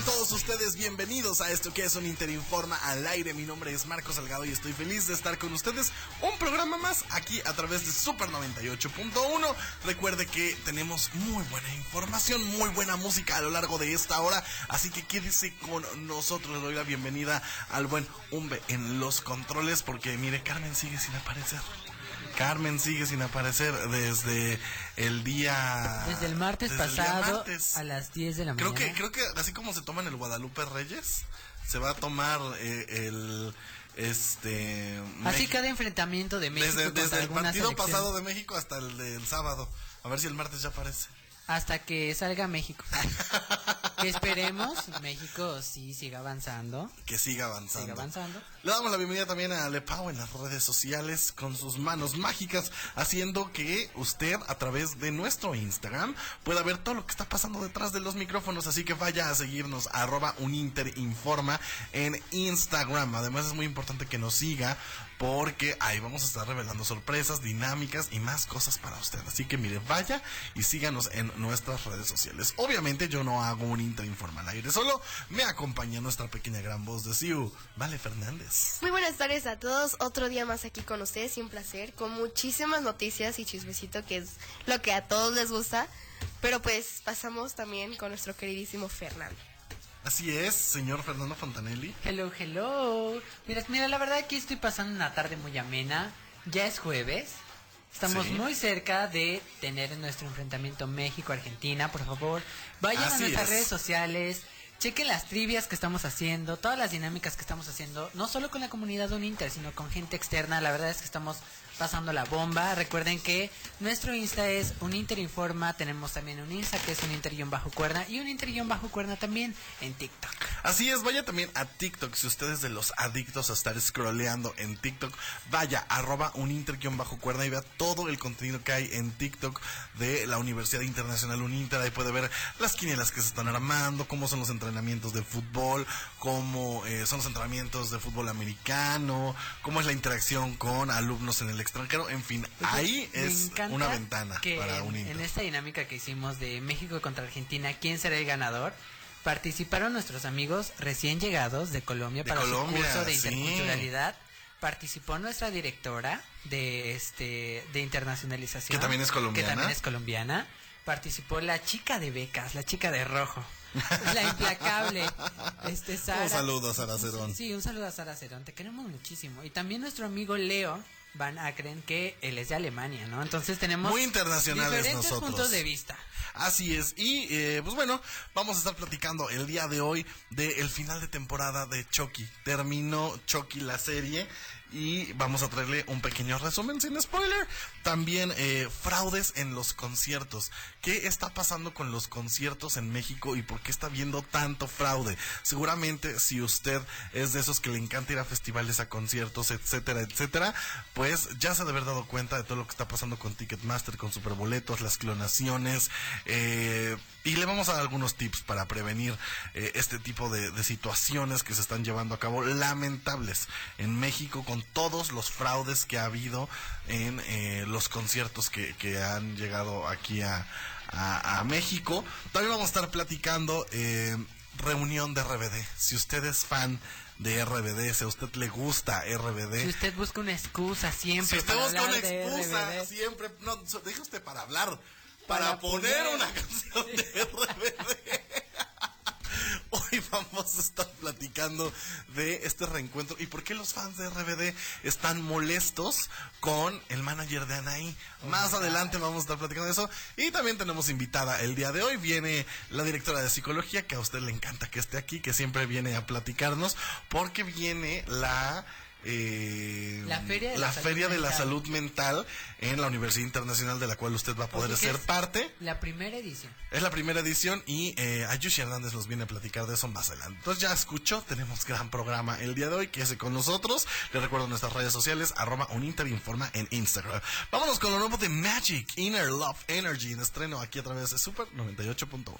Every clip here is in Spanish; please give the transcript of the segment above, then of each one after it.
Tengan todos ustedes bienvenidos a esto que es un Interinforma al aire. Mi nombre es Marco Salgado y estoy feliz de estar con ustedes. Un programa más aquí a través de Super 98.1. Recuerde que tenemos muy buena información, muy buena música a lo largo de esta hora. Así que quédese con nosotros. Le doy la bienvenida al buen Umbe en los controles porque mire, Carmen sigue sin aparecer. Carmen sigue sin aparecer desde el día. Desde el martes desde el día pasado martes. a las 10 de la Creo mañana. que, creo que así como se toma en el Guadalupe Reyes, se va a tomar eh, el. Este. Así Mex- cada enfrentamiento de México Desde, el partido selección, pasado de México hasta el del sábado. A ver si el martes ya aparece. Hasta que salga México. que esperemos México sí siga avanzando, Que siga avanzando. siga avanzando. Le damos la bienvenida también a Lepau en las redes sociales con sus manos mágicas, haciendo que usted a través de nuestro Instagram pueda ver todo lo que está pasando detrás de los micrófonos. Así que vaya a seguirnos arroba uninterinforma en Instagram. Además es muy importante que nos siga porque ahí vamos a estar revelando sorpresas, dinámicas y más cosas para usted. Así que mire, vaya y síganos en nuestras redes sociales. Obviamente yo no hago un Interinforma al aire, solo me acompaña nuestra pequeña gran voz de Siu, Vale Fernández. Muy buenas tardes a todos, otro día más aquí con ustedes y un placer, con muchísimas noticias y chismecito que es lo que a todos les gusta, pero pues pasamos también con nuestro queridísimo Fernando. Así es, señor Fernando Fontanelli. Hello, hello. Mira, mira, la verdad aquí estoy pasando una tarde muy amena. Ya es jueves. Estamos Sí. muy cerca de tener nuestro enfrentamiento México-Argentina. Por favor, vayan Así a nuestras es. redes sociales. Chequen las trivias que estamos haciendo, todas las dinámicas que estamos haciendo, no solo con la comunidad de un Inter, sino con gente externa. La verdad es que estamos pasando la bomba. Recuerden que nuestro Insta es un Inter Informa. Tenemos también un Insta que es un Inter bajo cuerda y un Inter bajo cuerda también en TikTok. Así es, vaya también a TikTok. Si usted es de los adictos a estar scrolleando en TikTok, vaya arroba un inter bajo cuerda y vea todo el contenido que hay en TikTok de la Universidad Internacional Uninter. Ahí puede ver las quinielas que se están armando, cómo son los entrenamientos de fútbol, cómo eh, son los entrenamientos de fútbol americano, cómo es la interacción con alumnos en el extranjero. En fin, ahí es una ventana para un en esta dinámica que hicimos de México contra Argentina, ¿quién será el ganador? Participaron nuestros amigos recién llegados de Colombia De para Colombia, su curso de sí. interculturalidad. Participó nuestra directora de este de internacionalización, Que también es colombiana. Que también es colombiana. Participó la chica de becas, la chica de rojo, la implacable, este Sara. Un saludo a Sara Cerón. Sí, un saludo a Sara Cerón, te queremos muchísimo. Y también nuestro amigo Leo Van Acren, que él es de Alemania, ¿no? Entonces tenemos Muy internacionales diferentes nosotros. puntos de vista. Así es, y eh, pues bueno, vamos a estar platicando el día de hoy del final de temporada de Chucky. Terminó Chucky la serie y vamos a traerle un pequeño resumen sin spoiler. También eh, fraudes en los conciertos. ¿Qué está pasando con los conciertos en México y por qué está viendo tanto fraude? Seguramente si usted es de esos que le encanta ir a festivales, a conciertos, etcétera, etcétera, pues ya se ha de haber dado cuenta de todo lo que está pasando con Ticketmaster, con Superboletos, las clonaciones, eh, y le vamos a dar algunos tips para prevenir eh, este tipo de, de situaciones que se están llevando a cabo lamentables en México con todos los fraudes que ha habido en eh, los conciertos que, que han llegado aquí a, a- a México. También vamos a estar platicando eh, reunión de RBD. Si usted es fan de RBD, si a usted le gusta RBD, Si usted busca una excusa siempre si usted para busca una excusa, siempre, no, deje usted para hablar, para, Para poner, poner. una canción de RBD. Hoy vamos a estar platicando de este reencuentro y por qué los fans de RBD están molestos con el manager de Anaí. Más adelante vamos a estar platicando de eso. Y también tenemos invitada el día de hoy. Viene la directora de psicología, que a usted le encanta que esté aquí, que siempre viene a platicarnos, porque viene la eh, La Feria de la Salud Feria de la Mental. Salud Mental en la Universidad Internacional de la cual usted va a poder ser parte. La primera edición. Es la primera edición y eh, Ayushi Hernández nos viene a platicar de eso más adelante. Entonces ya escuchó, tenemos gran programa el día de hoy, quédese con nosotros. Les recuerdo nuestras redes sociales, arroba uninterinforma en Instagram. Vámonos con lo nuevo de Magic, Inner Love Energy, en estreno aquí a través de Super 98.1.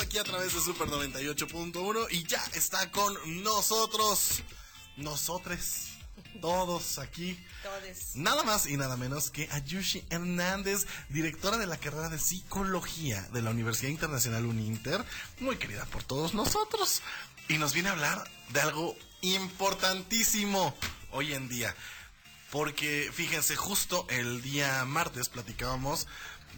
Aquí a través de Super 98.1 y ya está con nosotros, nosotres, todos aquí. Todes. Nada más y nada menos que Ayushi Hernández, directora de la carrera de psicología de la Universidad Internacional Uninter, muy querida por todos nosotros. Y nos viene a hablar de algo importantísimo hoy en día. Porque fíjense, justo el día martes platicábamos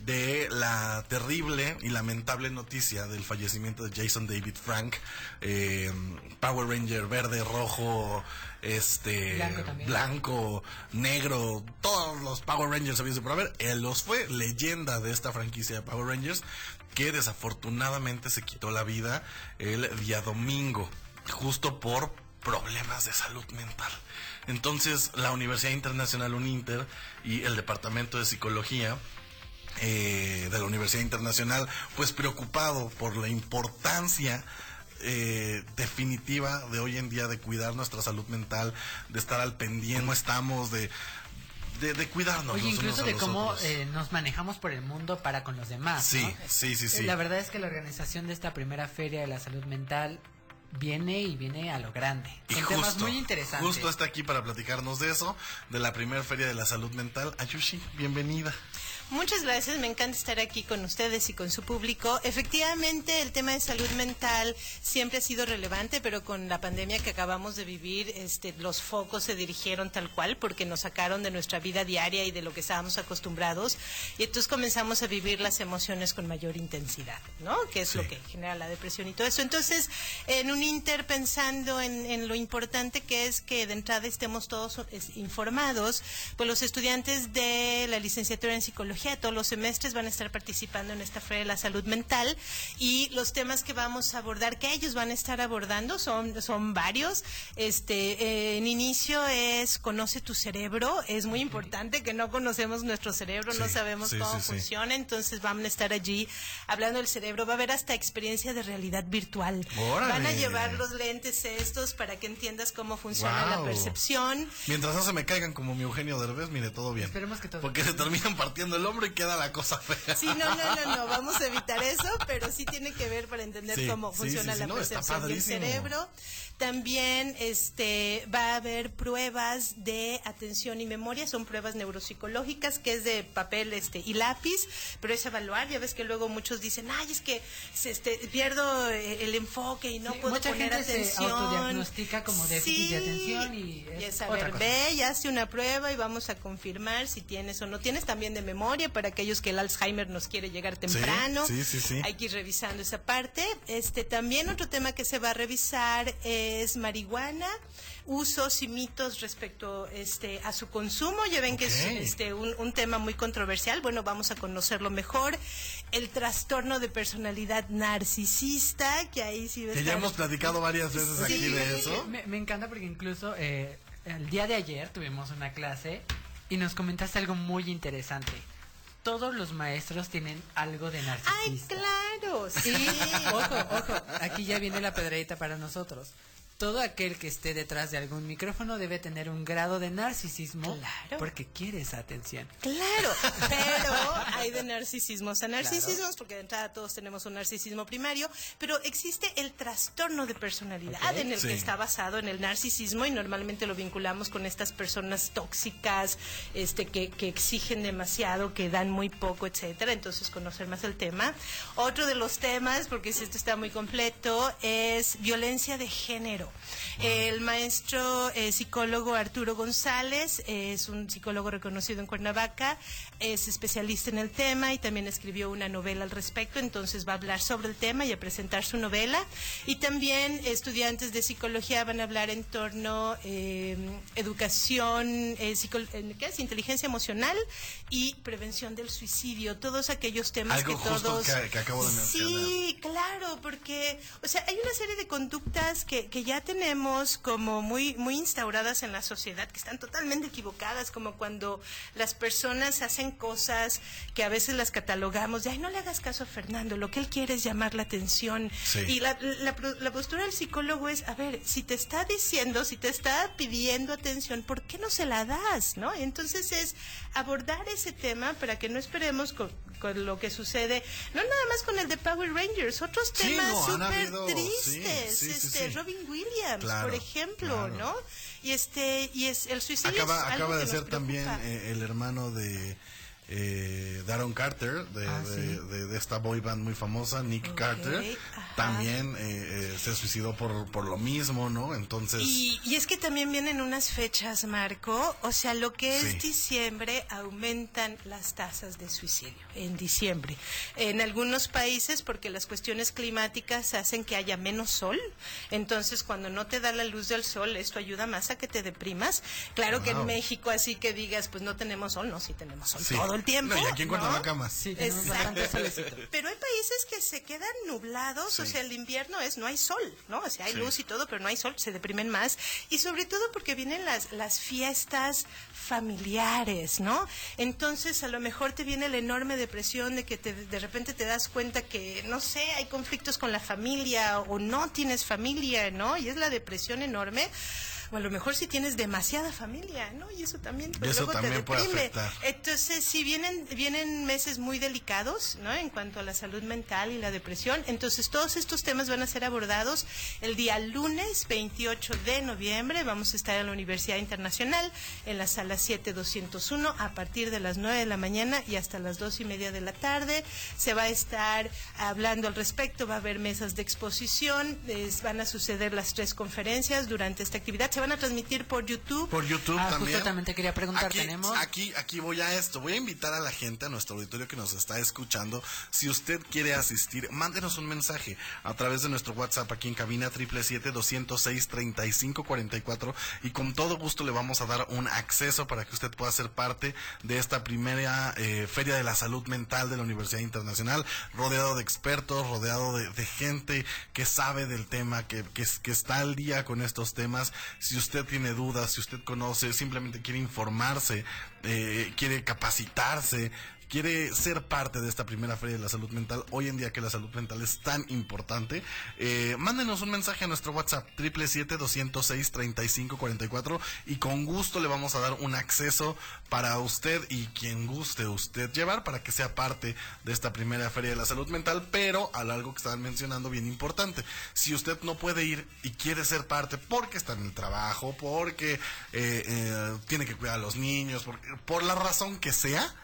de la terrible y lamentable noticia del fallecimiento de Jason David Frank, eh, Power Ranger verde, rojo, este Blanco negro, todos los Power Rangers y por haber. Él los fue leyenda de esta franquicia de Power Rangers que desafortunadamente se quitó la vida el día domingo, justo por problemas de salud mental. Entonces, la Universidad Internacional Uninter y el Departamento de Psicología eh, de la Universidad Internacional, pues preocupado por la importancia eh, definitiva de hoy en día de cuidar nuestra salud mental, de estar al pendiente, cómo estamos, de, de, de cuidarnos. Oye, incluso de cómo eh, nos manejamos por el mundo para con los demás. Sí, ¿no? sí, sí, sí. La verdad es que la organización de esta primera feria de la salud mental viene y viene a lo grande. Y Son temas muy interesantes. Justo está aquí para platicarnos de eso, de la primera feria de la salud mental. Ayushi, bienvenida. Muchas gracias, me encanta estar aquí con ustedes y con su público. Efectivamente, el tema de salud mental siempre ha sido relevante, pero con la pandemia que acabamos de vivir, este, los focos se dirigieron tal cual porque nos sacaron de nuestra vida diaria y de lo que estábamos acostumbrados y entonces comenzamos a vivir las emociones con mayor intensidad, ¿no? Que es lo que genera la depresión y todo eso. Entonces, en un inter pensando en, en lo importante que es que de entrada estemos todos informados, pues los estudiantes de la licenciatura en psicología psicología, todos los semestres van a estar participando en esta Feria de la Salud Mental y los temas que vamos a abordar, que ellos van a estar abordando, son, son varios. Este, eh, en inicio es Conoce tu cerebro, es muy importante que no conocemos nuestro cerebro, no Sí, sabemos sí, cómo sí, sí. funciona, entonces van a estar allí hablando del cerebro, va a haber hasta experiencia de realidad virtual. Órale. Van a llevar los lentes estos para que entiendas cómo funciona la Guau. percepción. Mientras no se me caigan como mi Eugenio Derbez, mire, todo bien. Esperemos que todo- Porque se terminan partiendo el hombro y queda la cosa fea. Sí, no, no, no, no, vamos a evitar eso, pero sí tiene que ver para entender Sí, cómo funciona sí, sí, la no, percepción del cerebro. También este va a haber pruebas de atención y memoria, son pruebas neuropsicológicas que es de papel este y lápiz, pero es evaluar, ya ves que luego muchos dicen, "Ay, es que se, este, pierdo eh, el enfoque y no Sí, puedo mucha poner gente se atención." autodiagnostica como déficit de atención y es es a otra ver, cosa. ve y hazte una prueba y vamos a confirmar si tienes o no tienes también de memoria para aquellos que el Alzheimer nos quiere llegar temprano. sí, sí, sí. Hay que ir revisando esa parte. Este también otro tema que se va a revisar es marihuana, usos y mitos respecto este a su consumo. Ya ven que es este un, un tema muy controversial. Bueno, vamos a conocerlo mejor. El trastorno de personalidad narcisista, que ahí sí Que ya hemos platicado varias veces aquí de eso. Me, me encanta porque incluso eh, el día de ayer tuvimos una clase y nos comentaste algo muy interesante. Todos los maestros tienen algo de Ay, narcisista. claro, sí. Ojo, ojo, aquí ya viene la pedreita para nosotros. Todo aquel que esté detrás de algún micrófono debe tener un grado de narcisismo Claro. porque quiere esa atención. Claro, pero hay de narcisismos a narcisismos, porque de entrada todos tenemos un narcisismo primario, pero existe el trastorno de personalidad en el Sí. que está basado en el narcisismo y normalmente lo vinculamos con estas personas tóxicas, este, que, que exigen demasiado, que dan muy poco, etcétera. Entonces conocer más el tema. Otro de los temas, porque si esto está muy completo, es violencia de género. El maestro eh, psicólogo Arturo González es un psicólogo reconocido en Cuernavaca, es especialista en el tema y también escribió una novela al respecto, entonces va a hablar sobre el tema y a presentar su novela. Y también estudiantes de psicología van a hablar en torno eh, educación, eh, psico- eh, ¿qué es? Inteligencia emocional y prevención del suicidio, todos aquellos temas Algo que justo todos... que- que acabo de mencionar. Sí, claro, porque, o sea, hay una serie de conductas que, que ya tenemos como muy, muy instauradas en la sociedad, que están totalmente equivocadas, como cuando las personas hacen cosas que a veces las catalogamos de, ay, no le hagas caso a Fernando, lo que él quiere es llamar la atención. Sí. Y la, la, la postura del psicólogo es, a ver, si te está diciendo, si te está pidiendo atención, ¿por qué no se la das? ¿no? Entonces es abordar ese tema para que no esperemos con, con lo que sucede, no nada más con el de Power Rangers, otros Sí, temas no, han súper habido- tristes, sí, sí, sí, este. Robin Williams, Claro, por ejemplo, claro. ¿no? Y este y es el suicidio es Acaba, algo acaba de que ser también eh, el hermano de eh, Daron Carter, de, Ah, de, sí. de- de esta boy band muy famosa, Nick Carter. ajá. También eh, eh, se suicidó por, por lo mismo, ¿no? Entonces, Y, y es que también vienen unas fechas, Marco. O sea, lo que es Sí. diciembre aumentan las tasas de suicidio en diciembre. En algunos países, porque las cuestiones climáticas hacen que haya menos sol. Entonces, cuando no te da la luz del sol, esto ayuda más a que te deprimas. Claro que en. México, así que digas, pues no tenemos sol, no, sí tenemos sol sí. todo el tiempo. No, y aquí en ¿no? Más. Sí, Exacto. Pero hay países que se quedan nublados, o sea, el invierno es, no hay sol, ¿no? O sea, hay Sí. luz y todo, pero no hay sol, se deprimen más. Y sobre todo porque vienen las, las fiestas familiares, ¿no? Entonces, a lo mejor te viene la enorme depresión de que te- de repente te das cuenta que, no sé, hay conflictos con la familia o no tienes familia, ¿no? Y es la depresión enorme. O a lo mejor si tienes demasiada familia, ¿no? Y eso también, pues, Y eso luego también te puede deprime. afectar. Entonces, si vienen, vienen meses muy delicados, ¿no? En cuanto a la salud mental y la depresión. Entonces, todos estos temas van a ser abordados el día lunes 28 de noviembre. Vamos a estar en la Universidad Internacional, en la sala 7201, a partir de las 9 de la mañana y hasta las 2 y media de la tarde. Se va a estar hablando al respecto, va a haber mesas de exposición, es- van a suceder las tres conferencias durante esta actividad. Se van a transmitir por YouTube. Por YouTube Ah, también. justo también te quería preguntar, aquí, tenemos- Aquí, aquí voy a esto. Voy a invitar a la gente, a nuestro auditorio que nos está escuchando. Si usted quiere asistir, mándenos un mensaje a través de nuestro WhatsApp aquí en cabina 777-206-3544 y con todo gusto le vamos a dar un acceso para que usted pueda ser parte de esta primera eh, Feria de la Salud Mental de la Universidad Internacional, rodeado de expertos, rodeado de, de gente que sabe del tema, que, que, que está al día con estos temas. Si usted tiene dudas, si usted conoce, simplemente quiere informarse, eh, quiere capacitarse, quiere ser parte de esta primera feria de la salud mental, hoy en día que la salud mental es tan importante, eh, mándenos un mensaje a nuestro WhatsApp, 777-206-3544 y con gusto le vamos a dar un acceso para usted y quien guste usted llevar para que sea parte de esta primera feria de la salud mental, pero a algo que estaban mencionando bien importante, si usted no puede ir y quiere ser parte porque está en el trabajo, porque eh, eh, tiene que cuidar a los niños, por, por la razón que sea,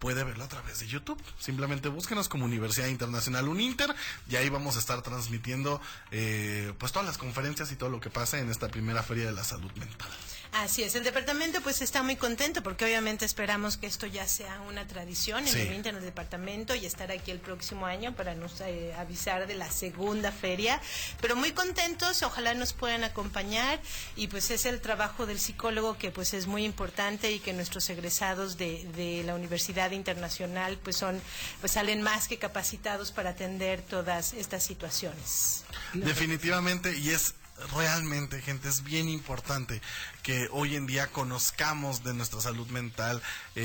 puede verlo a través de YouTube. Simplemente búsquenos como Universidad Internacional Uninter y ahí vamos a estar transmitiendo eh, pues todas las conferencias y todo lo que pasa en esta primera feria de la salud mental. Así es, el departamento pues está muy contento porque obviamente esperamos que esto ya sea una tradición en Sí. el Inter, en el departamento y estar aquí el próximo año para nos eh, avisar de la segunda feria, pero muy contentos, ojalá nos puedan acompañar y pues es el trabajo del psicólogo que pues es muy importante y que nuestros egresados de, de la Universidad Internacional pues son pues salen más que capacitados para atender todas estas situaciones. Definitivamente, y es realmente, gente, es bien importante que hoy en día conozcamos de nuestra salud mental, eh,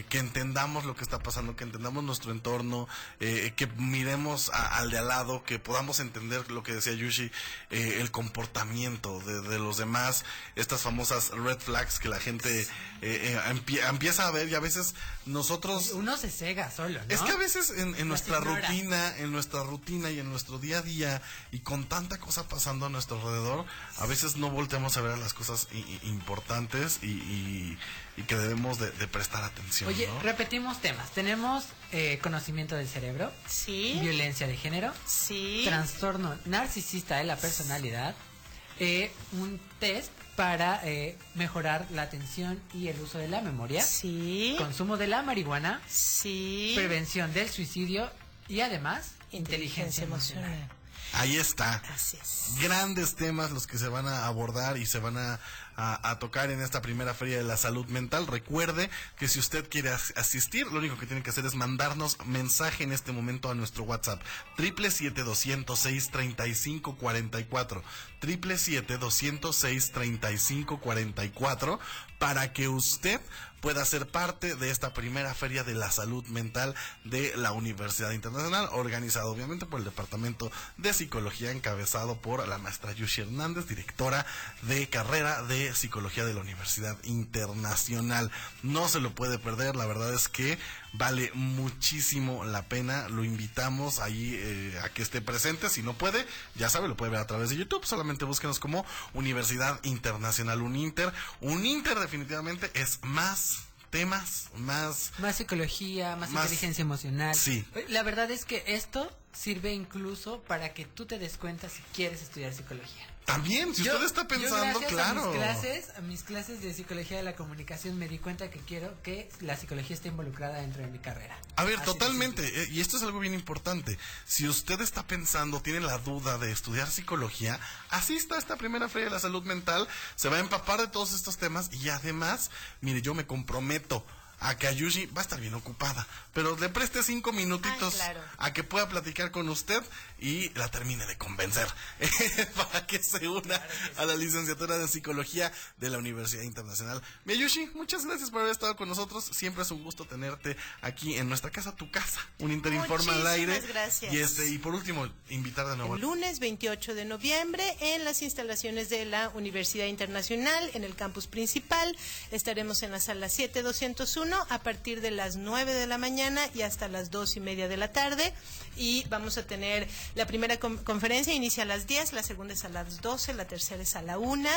eh, que entendamos lo que está pasando, que entendamos nuestro entorno, eh, que miremos a- al de al lado, que podamos entender lo que decía Yushi, eh, el comportamiento de, de los demás, estas famosas red flags que la gente eh, eh, empie- empieza a ver y a veces nosotros... Uno se cega solo, ¿no? Es que a veces en, en nuestra rutina, en nuestra rutina y en nuestro día a día y con tanta cosa pasando a nuestro alrededor, a veces no volteamos a ver a las cosas i- importantes y, y- y que debemos de, de prestar atención. Oye, ¿no? repetimos temas. Tenemos eh, conocimiento del cerebro, Sí, violencia de género, sí. trastorno narcisista de la personalidad, eh, un test para eh, mejorar la atención y el uso de la memoria, Sí. consumo de la marihuana, Sí. prevención del suicidio y además inteligencia emocional. Ahí está. Así es. Grandes temas los que se van a abordar y se van a, a- a tocar en esta primera feria de la salud mental. Recuerde que si usted quiere as- asistir, lo único que tiene que hacer es mandarnos mensaje en este momento a nuestro WhatsApp. Triple siete doscientos seis treinta y cinco cuarenta y cuatro. Triple siete doscientos seis treinta y cinco cuarenta y cuatro para que usted pueda ser parte de esta primera feria de la salud mental de la Universidad Internacional, organizado obviamente por el Departamento de Psicología, encabezado por la maestra Yushi Hernández, directora de carrera de Psicología de la Universidad Internacional. No se lo puede perder, la verdad es que vale muchísimo la pena, lo invitamos ahí eh, a que esté presente, si no puede, ya sabe, lo puede ver a través de YouTube, solamente búsquenos como Universidad Internacional Uninter. Uninter definitivamente es más temas, más... Más psicología, más, Más- inteligencia emocional. Sí. La verdad es que esto sirve incluso para que tú te des cuenta si quieres estudiar psicología. También, si Yo- usted está yo pensando, gracias claro. A mis, clases, a mis clases de psicología de la comunicación me di cuenta que quiero que la psicología esté involucrada dentro de mi carrera. A ver, Así totalmente, eh, y esto es algo bien importante. Si usted está pensando, tiene la duda de estudiar psicología, asista a esta primera feria de la salud mental, se va a empapar de todos estos temas y además, mire, yo me comprometo a que Ayushi va a estar bien ocupada, pero le preste cinco minutitos Ay, claro. a que pueda platicar con usted y la termine de convencer para que se una a la licenciatura de psicología de la Universidad Internacional. Miyushi, muchas gracias por haber estado con nosotros. Siempre es un gusto tenerte aquí en nuestra casa, tu casa, un Interinforma al aire. Muchísimas gracias. Y este y por último, invitar de nuevo. El lunes 28 de noviembre en las instalaciones de la Universidad Internacional, en el campus principal. Estaremos en la sala 7201 desayuno a partir de las 9 de la mañana y hasta las dos y media de la tarde. Y vamos a tener la primera con- conferencia, inicia a las 10, la segunda es a las 12, la tercera es a la 1.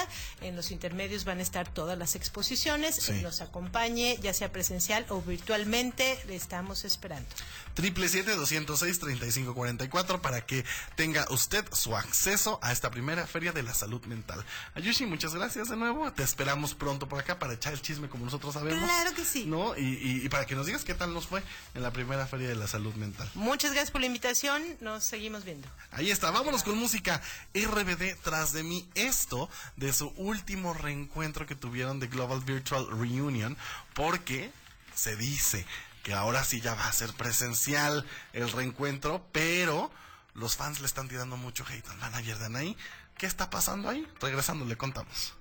En los intermedios van a estar todas las exposiciones. Sí. Nos acompañe, ya sea presencial o virtualmente, le estamos esperando. Triple siete doscientos seis treinta y cinco cuarenta y cuatro para que tenga usted su acceso a esta primera feria de la salud mental. Ayushi, muchas gracias de nuevo. Te esperamos pronto por acá para echar el chisme como nosotros sabemos. Claro que sí. ¿No? Y, y- y para que nos digas qué tal nos fue en la primera feria de la salud mental. Muchas gracias por la invitación. Nos seguimos viendo. Ahí está, vámonos con música RBD tras de mí. Esto de su último reencuentro que tuvieron de Global Virtual Reunion, porque se dice que ahora sí ya va a ser presencial el reencuentro, pero los fans le están tirando mucho hate al manager de Anaí. ¿Qué está pasando ahí? Regresando, le contamos.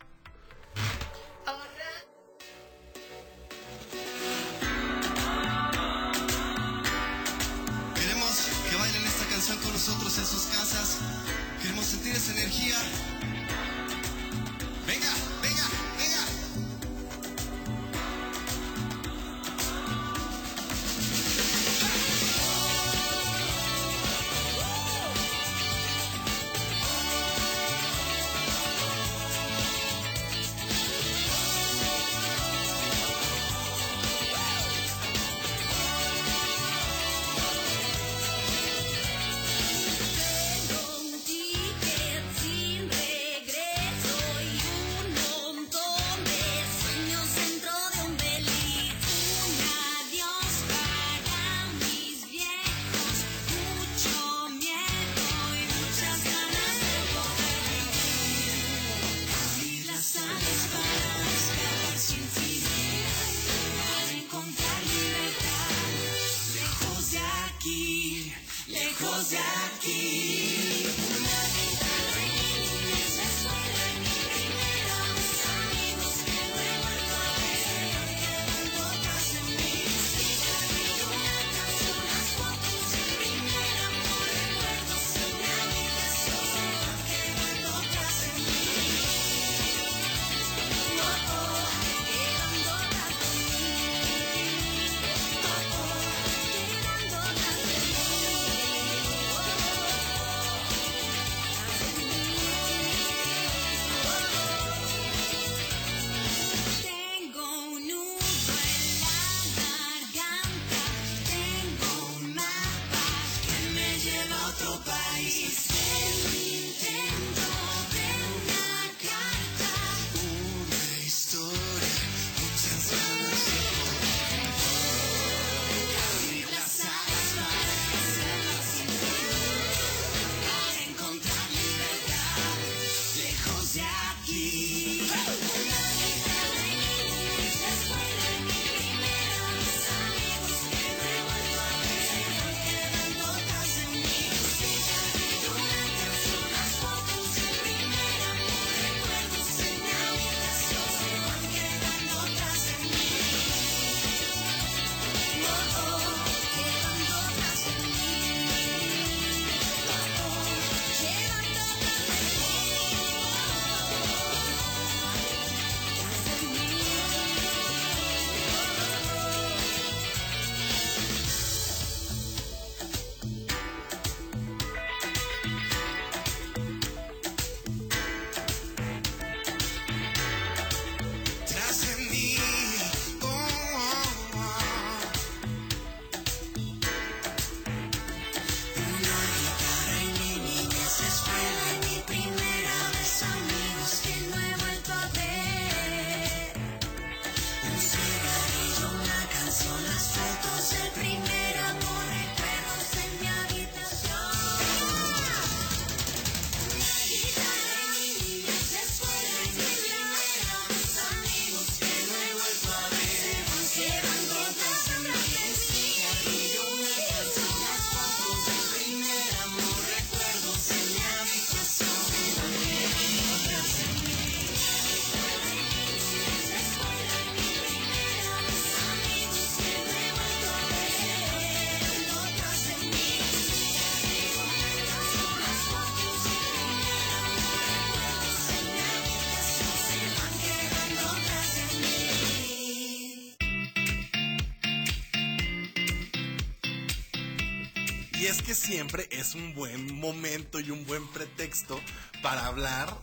Siempre es un buen momento y un buen pretexto para hablar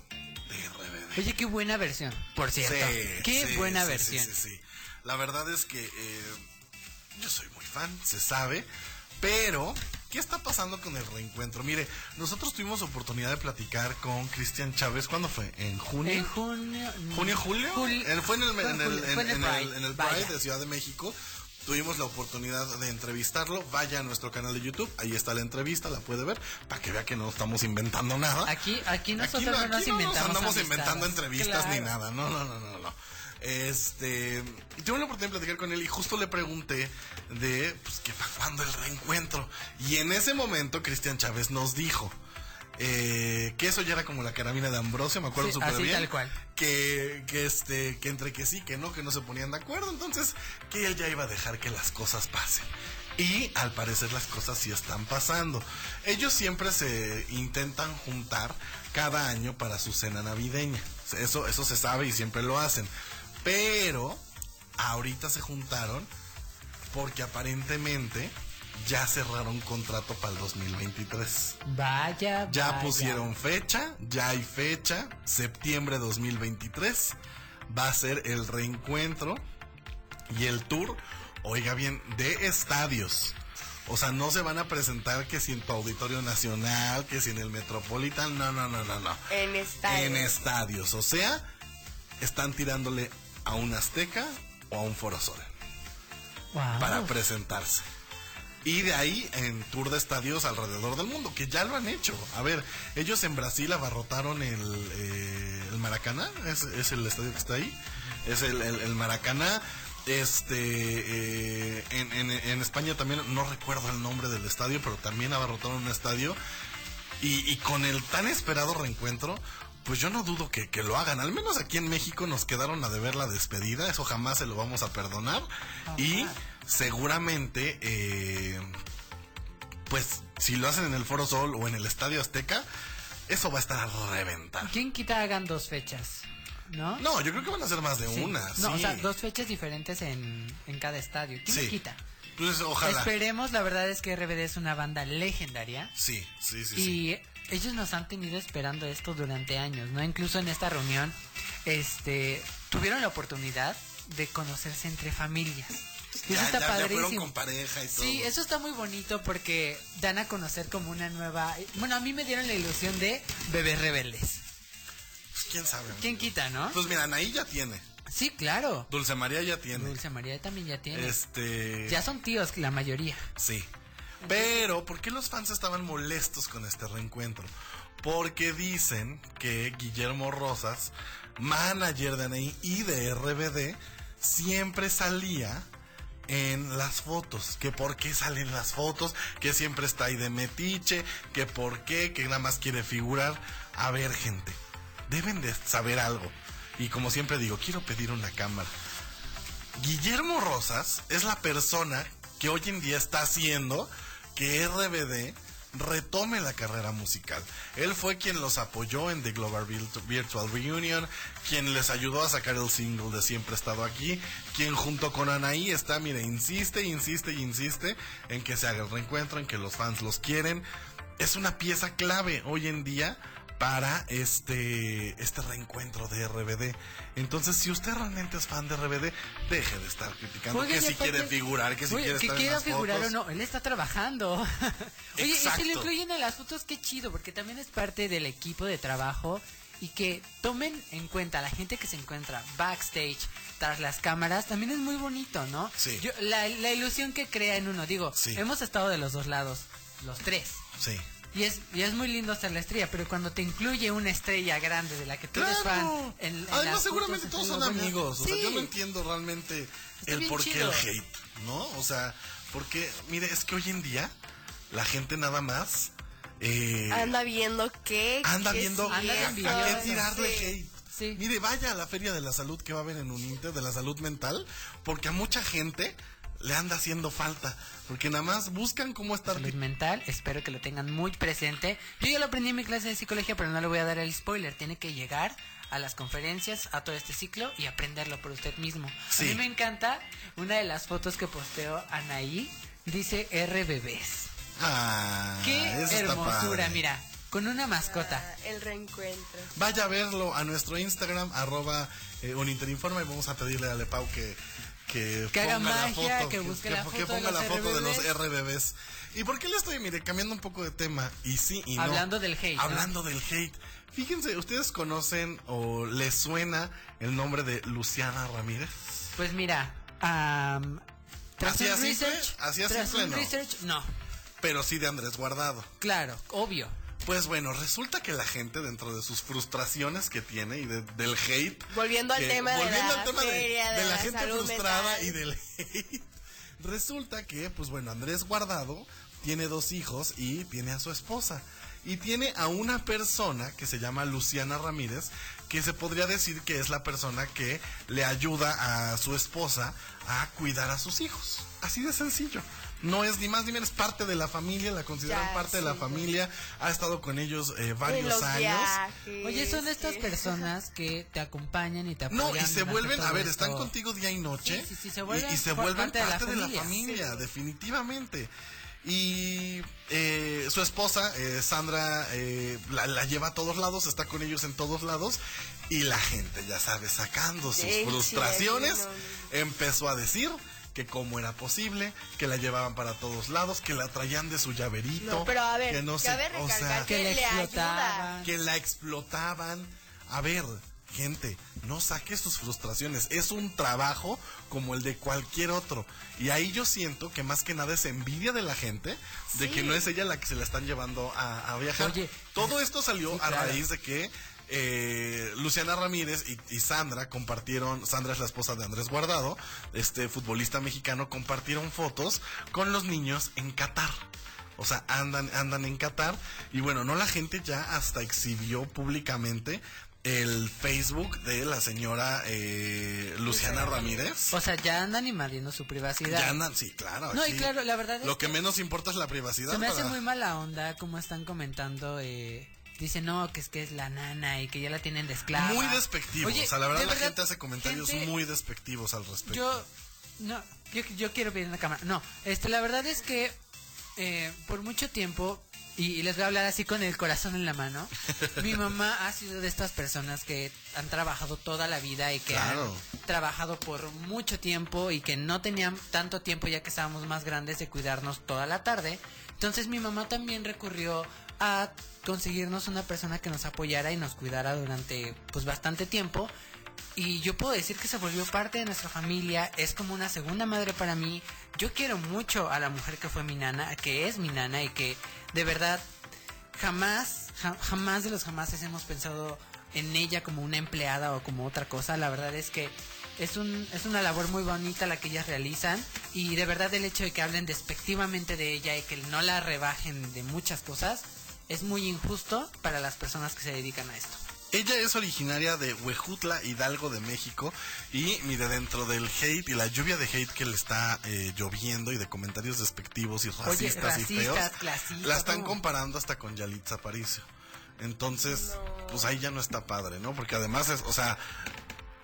de RBD. Oye, qué buena versión, por cierto. Sí, qué sí, buena sí, versión. La verdad es que eh, yo soy muy fan, se sabe, pero ¿qué está pasando con el reencuentro? Mire, nosotros tuvimos oportunidad de platicar con Cristian Chávez, ¿cuándo fue? ¿En junio? En junio. ¿Junio, julio? Jul- Eh, fue en el, en el- el el-. Pride de Ciudad de México. Tuvimos la oportunidad de entrevistarlo. Vaya a nuestro canal de YouTube. Ahí está la entrevista, la puede ver. Para que vea que no estamos inventando nada. Aquí, aquí nosotros Aquí no, nos aquí inventamos andamos amistades. inventando entrevistas ni nada. No, no, no, no, no. Este, tuve la oportunidad de platicar con él y justo le pregunté de, pues, que para cuándo el reencuentro. Y en ese momento Cristian Chávez nos dijo eh, que eso ya era como la carabina de Ambrosio, me acuerdo súper bien. tal cual. Que, que este, que entre que sí, que no, que no se ponían de acuerdo. Entonces, que él ya iba a dejar que las cosas pasen. Y al parecer las cosas sí están pasando. Ellos siempre se intentan juntar cada año para su cena navideña. Eso, eso se sabe y siempre lo hacen. Pero ahorita se juntaron porque aparentemente ya cerraron contrato para el 2023. Vaya, Ya vaya. pusieron fecha, ya hay fecha, septiembre 2023 va a ser el reencuentro y el tour, oiga bien, de estadios. O sea, no se van a presentar que si en tu auditorio nacional, que si en el Metropolitan, no, no, no, no, no. En esta. En estadios, o sea, están tirándole a un Azteca o a un Foro Sol Guau. para presentarse. Y de ahí en tour de estadios alrededor del mundo, que ya lo han hecho. A ver, ellos en Brasil abarrotaron el, eh, el Maracaná, es, es el estadio que está ahí, es el, el- Maracaná. Este, eh, en, en- España también, no recuerdo el nombre del estadio, pero también abarrotaron un estadio. Y, y con el tan esperado reencuentro, pues yo no dudo que lo hagan. Al menos aquí en México nos quedaron a deber la despedida, eso jamás se lo vamos a perdonar. Y seguramente, eh, pues si lo hacen en el Foro Sol o en el Estadio Azteca, eso va a estar a reventar. ¿Quién quita hagan dos fechas? ¿No? No, yo creo que van a ser más de Sí. una. No, o sea, dos fechas diferentes en, en cada estadio. ¿Quién Sí. quita? Pues ojalá. Esperemos, la verdad es que RBD es una banda legendaria. Sí, sí, sí, y ellos nos han tenido esperando esto durante años, ¿no? Incluso en esta reunión, este, tuvieron la oportunidad de conocerse entre familias. Y eso Ya, está ya- ya fueron padrísimo. con pareja y todo. Sí, eso está muy bonito porque dan a conocer como una nueva... Bueno, a mí me dieron la ilusión de bebés rebeldes. Pues, quién sabe. ¿Quién quita, no? Pues mira, Anaí ya tiene. Sí, claro. Dulce María ya tiene. Dulce María también ya tiene. Este. Ya son tíos la mayoría. Sí. Pero, ¿por qué los fans estaban molestos con este reencuentro? Porque dicen que Guillermo Rosas, manager de Anaí y de RBD, siempre salía en las fotos. Que por qué salen las fotos, que siempre está ahí de metiche, que por qué, que nada más quiere figurar. A ver, gente, deben de saber algo. Y como siempre digo, quiero pedir una cámara. Guillermo Rosas es la persona que hoy en día está haciendo que RBD retome la carrera musical. Él fue quien los apoyó en The Global Virtu- Virtual Reunion, quien les ayudó a sacar el single de Siempre he estado aquí, quien junto con Anaí está, mire, insiste, insiste y insiste en que se haga el reencuentro, en que los fans los quieren. Es una pieza clave hoy en día para este este reencuentro de RBD. Entonces, si usted realmente es fan de RBD, deje de estar criticando Oigan, que si quiere figurar, que si Oye, quiere que estar en quiera las figurar fotos. o no, él está trabajando. Oye, y si Exacto. lo incluyen en las fotos, qué chido, porque también es parte del equipo de trabajo y que tomen en cuenta a la gente que se encuentra backstage, tras las cámaras, también es muy bonito, ¿no? Sí. Yo- la, la ilusión que crea en uno, digo, Sí. hemos estado de los dos lados, los tres. Sí. Y es, y es muy lindo ser la estrella, pero cuando te incluye una estrella grande de la que tú eres fan. Claro. en- en Además, seguramente todos son amigos. O sea, Sí. yo no entiendo realmente Está el por qué el hate, ¿no? O sea, porque, mire, es que hoy en día la gente nada más eh, Anda viendo qué. anda qué viendo Anda a, qué tirarle Sí. hate. Sí. Mire, vaya a la feria de la salud que va a haber en un Inter de la salud mental, porque a mucha gente le anda haciendo falta, porque nada más buscan cómo estar salud mental, espero que lo tengan muy presente. Yo ya lo aprendí en mi clase de psicología, pero no le voy a dar el spoiler. Tiene que llegar a las conferencias, a todo este ciclo y aprenderlo por usted mismo. Sí. A mí me encanta una de las fotos que posteó Anaí, dice RBBs. Ah, Qué eso hermosura, padre. mira, con una mascota. Ah, El reencuentro. Vaya a verlo a nuestro Instagram, arroba eh, Uninterinforma, y vamos a pedirle a Lepau que, que, Que haga ponga la magia, foto, que busque la foto que de ponga los la foto de los RBBs. ¿Y por qué le estoy, mire, cambiando un poco de tema? Y sí, y no. Hablando del hate, ¿no? Hablando del hate. Fíjense, ¿ustedes conocen o les suena el nombre de Luciana Ramírez? Pues mira, am, tras ¿Así un simple? research, ¿Así a tras simple un no? research, no, Pero sí de Andrés Guardado. claro, obvio. Pues bueno, resulta que la gente dentro de sus frustraciones que tiene y de- del hate. Volviendo al tema de la al tema de, feria, de de la la gente frustrada mental. y del hate. Resulta que, pues bueno, Andrés Guardado tiene dos hijos y tiene a su esposa. Y tiene a una persona que se llama Luciana Ramírez, que se podría decir que es la persona que le ayuda a su esposa a cuidar a sus hijos. Así de sencillo. No es ni más ni menos parte de la familia, la consideran Ya, parte de la sí. familia, ha estado con ellos eh, varios los años. viajes, Oye, son estas sí. personas que te acompañan y te apoyan. No, y se vuelven, a ver, están esto. contigo día y noche. Sí, sí, sí, se y- vuelven y, se vuelven parte de la parte de la familia. familia, definitivamente. Y eh, su esposa, eh, Sandra, eh, la, la lleva a todos lados, está con ellos en todos lados. Y la gente, ya sabes, sacando sus frustraciones, empezó a decir que cómo era posible, que la llevaban para todos lados, que la traían de su llaverito. No, pero a ver, que no o sea, Que que, le explotaban. que la explotaban. A ver, gente, no saque sus frustraciones. Es un trabajo como el de cualquier otro. Y ahí yo siento que más que nada es envidia de la gente, de Sí. que no es ella la que se la están llevando a, a viajar. Oye, Todo esto salió sí, a claro. raíz de que eh, Luciana Ramírez y, y Sandra compartieron, Sandra es la esposa de Andrés Guardado, este futbolista mexicano, compartieron fotos con los niños en Qatar. O sea, andan, andan en Qatar. Y bueno, no la gente ya hasta exhibió públicamente el Facebook de la señora eh, Luciana Ramírez. O sea, ya andan invadiendo su privacidad. Ya andan, sí, claro. No, y claro, la verdad es Lo que que menos importa es la privacidad. Se me hace para- muy mala onda como están comentando. Eh, dicen, no, que es que es la nana y que ya la tienen de esclava. Muy despectivos. Oye, o sea, la verdad de la gente hace comentarios gente- muy despectivos al respecto. Yo, no, yo, yo quiero en la cámara. No, este, la verdad es que eh, por mucho tiempo, y, y les voy a hablar así con el corazón en la mano, mi mamá ha sido de estas personas que han trabajado toda la vida y que Claro. han trabajado por mucho tiempo y que no tenían tanto tiempo ya que estábamos más grandes de cuidarnos toda la tarde. Entonces mi mamá también recurrió a conseguirnos una persona que nos apoyara y nos cuidara durante pues bastante tiempo y yo puedo decir que se volvió parte de nuestra familia, es como una segunda madre para mí. Yo quiero mucho a la mujer que fue mi nana, que es mi nana y que de verdad jamás, ja- jamás de los jamases hemos pensado en ella como una empleada o como otra cosa. La verdad es que es, un, es una labor muy bonita la que ellas realizan y de verdad el hecho de que hablen despectivamente de ella y que no la rebajen de muchas cosas es muy injusto para las personas que se dedican a esto. Ella es originaria de Huejutla, Hidalgo de México. Y mire, dentro del hate y la lluvia de hate que le está eh, lloviendo y de comentarios despectivos y racistas, y racistas, feos, la están comparando hasta con Yalitza Aparicio. Entonces, pues ahí ya no está padre, ¿no? Porque además es, o sea,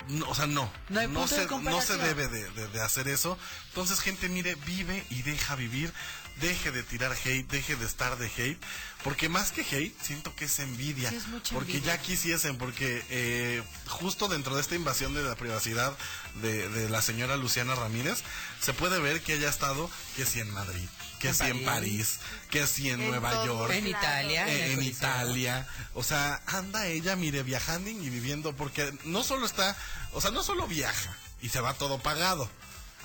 no, o sea, no. No se, no se debe de, de- de hacer eso. Entonces, gente, mire, vive y deja vivir. Deje de tirar hate, deje de estar de hate. Porque más que hate, siento que es envidia. Sí, es mucha porque envidia. ya quisiesen, porque eh, justo dentro de esta invasión de la privacidad de, de la señora Luciana Ramírez, se puede ver que ella ha estado, que si en Madrid, que En si en París. Que si en, En Nueva todo. York, En Italia, eh, en. Italia. O sea, anda ella, mire, viajando y viviendo, porque no solo está, o sea, no solo viaja y se va todo pagado,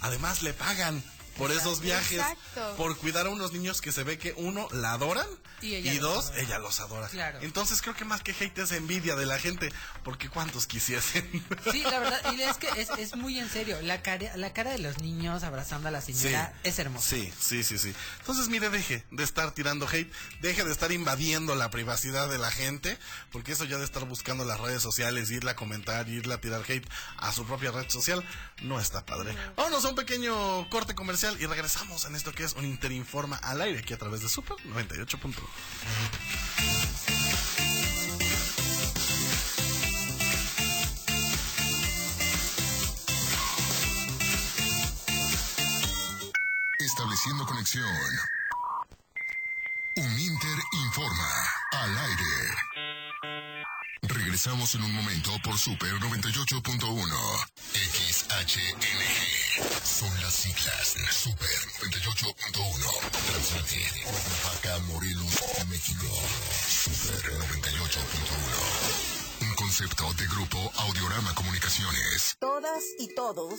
además le pagan por esos viajes, Exacto. por cuidar a unos niños que se ve que uno la adoran Y ella dos, adora. ella los adora. Claro. Entonces creo que más que hate es envidia de la gente, porque cuántos quisiesen. Sí, la verdad, y es que es, es muy en serio. La cara, la cara de los niños abrazando a la señora es hermosa. Sí, sí, sí, sí. Entonces, mire, deje de estar tirando hate, deje de estar invadiendo la privacidad de la gente, porque eso ya de estar buscando las redes sociales, irle a comentar, irle a tirar hate a su propia red social, no está padre. Vámonos a un pequeño corte comercial y regresamos en esto que es un Interinforma al aire aquí a través de Super 98.1. Estableciendo conexión. Un Inter informa al aire. Regresamos en un momento por Super 98.1. XHNG. Son las siglas. Super 98.1. Transmitir. Vaca, Morelos, México. Super 98.1. Un concepto de grupo Audiorama Comunicaciones. Todas y todos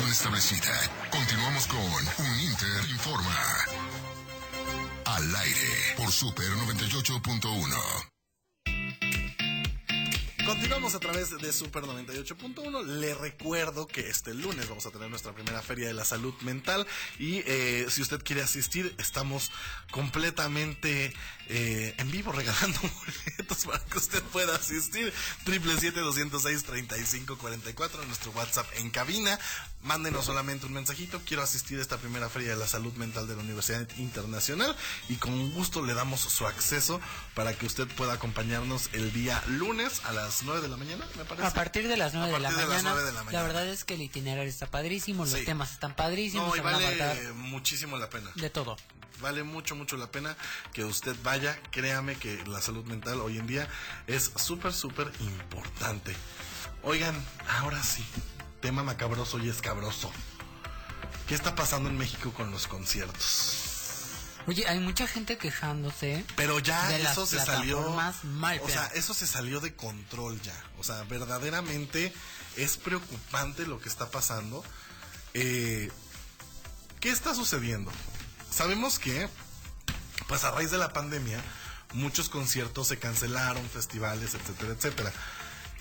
Establecida. Continuamos con Un Inter Informa. Al aire por Super 98.1. Continuamos a través de Super 98.1. Le recuerdo que este lunes vamos a tener nuestra primera feria de la salud mental y eh, si usted quiere asistir, estamos completamente eh, en vivo regalando boletos para que usted pueda asistir. 777-206-3544 nuestro WhatsApp en cabina. Mándenos solamente un mensajito. Quiero asistir a esta primera feria de la salud mental de la Universidad Internacional y con gusto le damos su acceso para que usted pueda acompañarnos el día lunes a las 9 de la mañana, me parece. A partir de las 9 A de la, de las mañana, 9 de la mañana. La verdad es que el itinerario está padrísimo, los Sí. temas están padrísimos. No, y vale muchísimo la pena. de todo. Vale mucho, mucho la pena que usted vaya. Créame que la salud mental hoy en día es súper, súper importante. Oigan, ahora sí, tema macabroso y escabroso. ¿Qué está pasando en México con los conciertos? Oye, hay mucha gente quejándose. Pero ya de las eso se salió. mal o sea, eso se salió de control ya. O sea, verdaderamente es preocupante lo que está pasando. Eh, ¿Qué está sucediendo? Sabemos que, pues a raíz de la pandemia, muchos conciertos se cancelaron, festivales, etcétera, etcétera.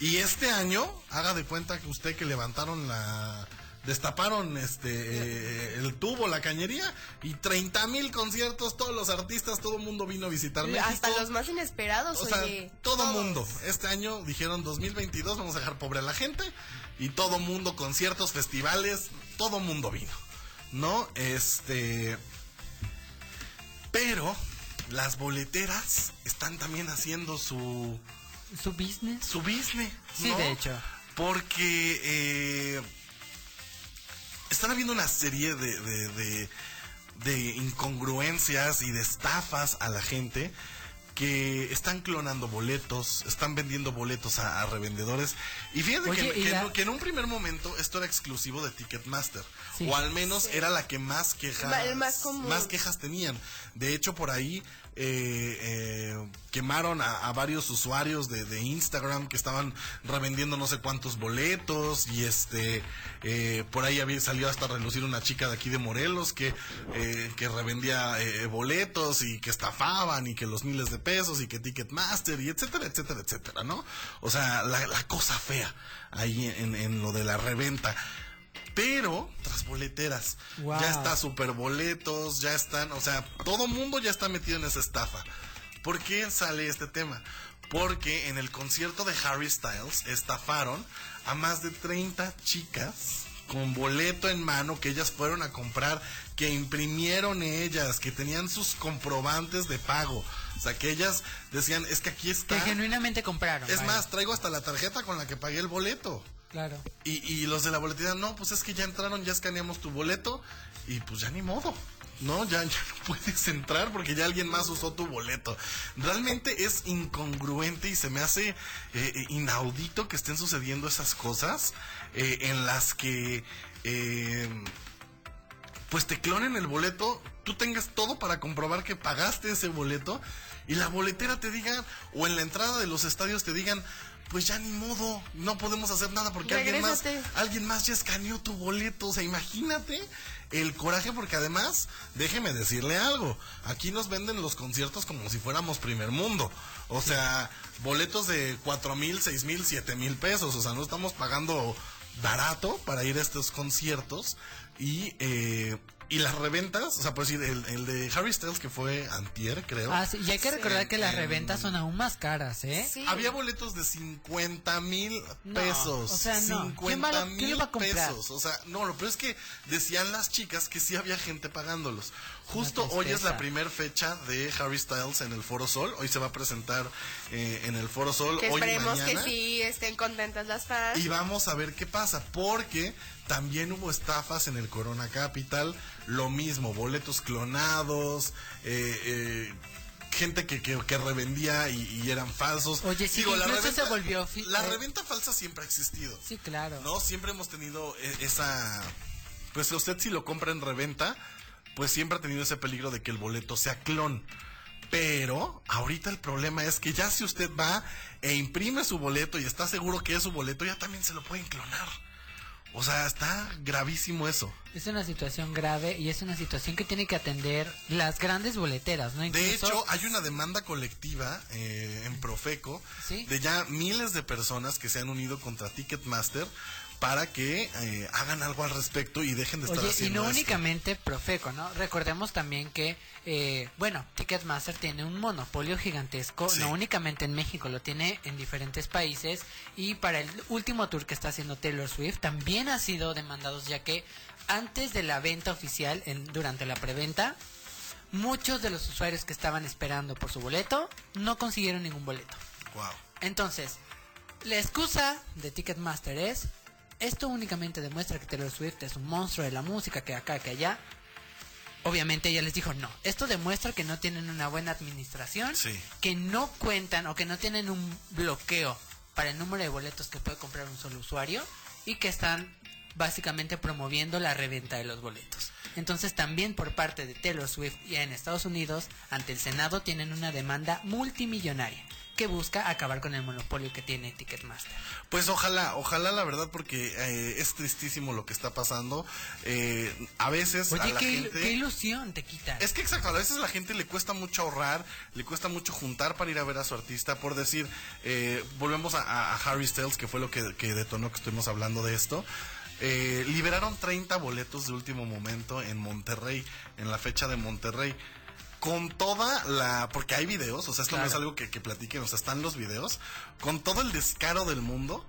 Y este año, haga de cuenta que usted que levantaron la destaparon este eh, el tubo, la cañería y 30 mil conciertos, todos los artistas, todo el mundo vino a visitar México. Hasta los más inesperados, O sea, oye. todo todos. mundo. Este año dijeron 2022 vamos a dejar pobre a la gente y todo mundo conciertos, festivales, todo mundo vino. ¿No? Este pero las boleteras están también haciendo su su business. Su business. Sí, ¿no? de hecho. Porque eh, están habiendo una serie de, de, de- de incongruencias y de estafas a la gente que están clonando boletos, están vendiendo boletos a, a revendedores. Y fíjate Oye, que, y que la- en, que en un primer momento esto era exclusivo de Ticketmaster. Sí. O al menos era la que más quejas, más quejas tenían. De hecho, por ahí eh, eh, quemaron a, a varios usuarios de, de Instagram que estaban revendiendo no sé cuántos boletos y este eh, por ahí había salió hasta relucir una chica de aquí de Morelos que eh, que revendía eh, boletos y que estafaban y que los miles de pesos y que Ticketmaster y etcétera etcétera etcétera no o sea la, cosa fea ahí en lo de la reventa pero tras boleteras Wow. ya está super boletos ya están o sea todo mundo ya está metido en esa estafa ¿por qué sale este tema? porque en el concierto de Harry Styles estafaron a más de 30 chicas con boleto en mano que ellas fueron a comprar, que imprimieron ellas, que tenían sus comprobantes de pago. O sea, que ellas decían, es que aquí está. Que genuinamente compraron. Es vaya. más, traigo hasta la tarjeta con la que pagué el boleto. Claro. Y, y los de la boletería, no, pues es que ya entraron, ya escaneamos tu boleto y pues ya ni modo. No, ya, ya no puedes entrar porque ya alguien más usó tu boleto. Realmente es incongruente y se me hace eh, eh, inaudito que estén sucediendo esas cosas eh, en las que eh, pues te clonen el boleto, tú tengas todo para comprobar que pagaste ese boleto y la boletera te diga, o en la entrada de los estadios te digan, pues ya ni modo, no podemos hacer nada porque alguien más, alguien más ya escaneó tu boleto, o sea, imagínate el coraje porque además, déjeme decirle algo, aquí nos venden los conciertos como si fuéramos primer mundo, o sea, boletos de cuatro mil, seis mil, siete mil pesos, o sea, no estamos pagando barato para ir a estos conciertos y eh, y las reventas, o sea, por decir, el, el de Harry Styles que fue antier, creo. Ah, sí, y hay que recordar que las En- reventas son aún más caras, ¿eh? Había boletos de 50 mil No, pesos. o sea, no. 50 ¿Quién va a- quién mil pesos. O sea, no, lo peor es que decían las chicas que sí había gente pagándolos. Justo hoy es la primera fecha de Harry Styles en el Foro Sol. Hoy se va a presentar eh, en el Foro Sol. Que hoy y esperemos que mañana. sí estén contentas las fans. Y vamos a ver qué pasa, porque también hubo estafas en el Corona Capital, lo mismo, boletos clonados, eh, eh, gente que, que, que revendía y, y eran falsos. Oye, sí, Digo, la reventa, se volvió la eh, reventa falsa siempre ha existido. Sí, claro. No, siempre hemos tenido eh, esa... Pues usted si lo compra en reventa, pues siempre ha tenido ese peligro de que el boleto sea clon. Pero ahorita el problema es que ya si usted va e imprime su boleto y está seguro que es su boleto, ya también se lo pueden clonar. O sea, está gravísimo eso. Es una situación grave y es una situación que tiene que atender las grandes boleteras, ¿no? De hecho, hay una demanda colectiva eh, en Profeco Sí. de ya miles de personas que se han unido contra Ticketmaster para que eh, hagan algo al respecto y dejen de estar Oye, y haciendo no esto. únicamente Profeco, ¿no? Recordemos también que, eh, bueno, Ticketmaster tiene un monopolio gigantesco, Sí. no únicamente en México, lo tiene en diferentes países. Y para el último tour que está haciendo Taylor Swift, también ha sido demandados, ya que antes de la venta oficial, en, durante la preventa, muchos de los usuarios que estaban esperando por su boleto no consiguieron ningún boleto. Wow. Entonces, la excusa de Ticketmaster es, esto únicamente demuestra que Taylor Swift es un monstruo de la música, que acá, que allá. Obviamente ella les dijo, no, esto demuestra que no tienen una buena administración, Sí. que no cuentan o que no tienen un bloqueo para el número de boletos que puede comprar un solo usuario y que están básicamente promoviendo la reventa de los boletos. Entonces también por parte de Taylor Swift y en Estados Unidos, ante el Senado tienen una demanda multimillonaria que busca acabar con el monopolio que tiene Ticketmaster. Pues ojalá, ojalá la verdad porque eh, es tristísimo lo que está pasando. Eh, a veces a Oye, la qué, gente... qué ilusión te quita. Es que exacto, a veces a la gente le cuesta mucho ahorrar, le cuesta mucho juntar para ir a ver a su artista. Por decir, eh, volvemos a, a- a Harry Styles, que fue lo que, que detonó que estuvimos hablando de esto. Eh, liberaron 30 boletos de último momento en Monterrey, en la fecha de Monterrey. Con toda la. Porque hay videos, o sea, esto no es Claro. algo que, que platiquen, o sea, están los videos. Con todo el descaro del mundo,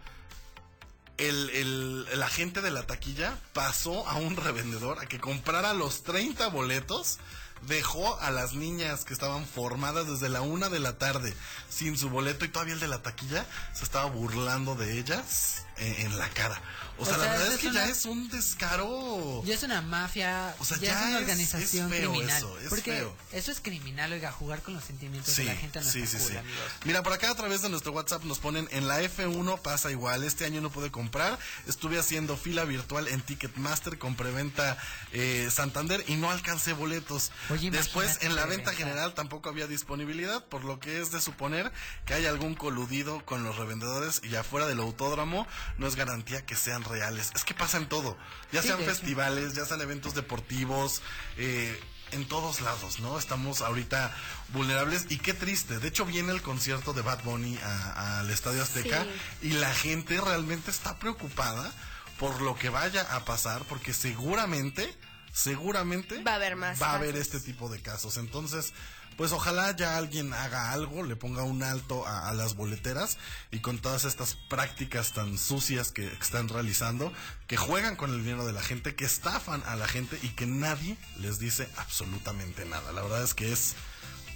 el, el, el agente de la taquilla pasó a un revendedor a que comprara los 30 boletos, dejó a las niñas que estaban formadas desde la una de la tarde sin su boleto y todavía el de la taquilla se estaba burlando de ellas eh, en la cara. O, O sea, la verdad es que ya es un descaro. Ya es una mafia, O sea, ya, ya es una organización es feo criminal. eso, es porque feo. eso es criminal, oiga, jugar con los sentimientos Sí, de la gente no sí, está sí, cool, amigos. Mira, por acá a través de nuestro WhatsApp nos ponen en la F1 pasa igual. Este año no pude comprar. Estuve haciendo fila virtual en Ticketmaster con preventa eh, Santander y no alcancé boletos. Oye, Después en la venta general tampoco había disponibilidad, por lo que es de suponer que hay algún coludido con los revendedores y afuera del autódromo no es garantía que sean reales. Es que pasa en todo. Ya Sí, sean hecho. festivales, ya sean eventos deportivos. Eh, en todos lados, ¿no? Estamos ahorita vulnerables y qué triste. De hecho, viene el concierto de Bad Bunny al Estadio Azteca y la gente realmente está preocupada por lo que vaya a pasar porque seguramente, seguramente Va a haber más va a haber este tipo de casos. Entonces, pues ojalá ya alguien haga algo, le ponga un alto a, las boleteras y con todas estas prácticas tan sucias que están realizando, que juegan con el dinero de la gente, que estafan a la gente y que nadie les dice absolutamente nada. La verdad es que es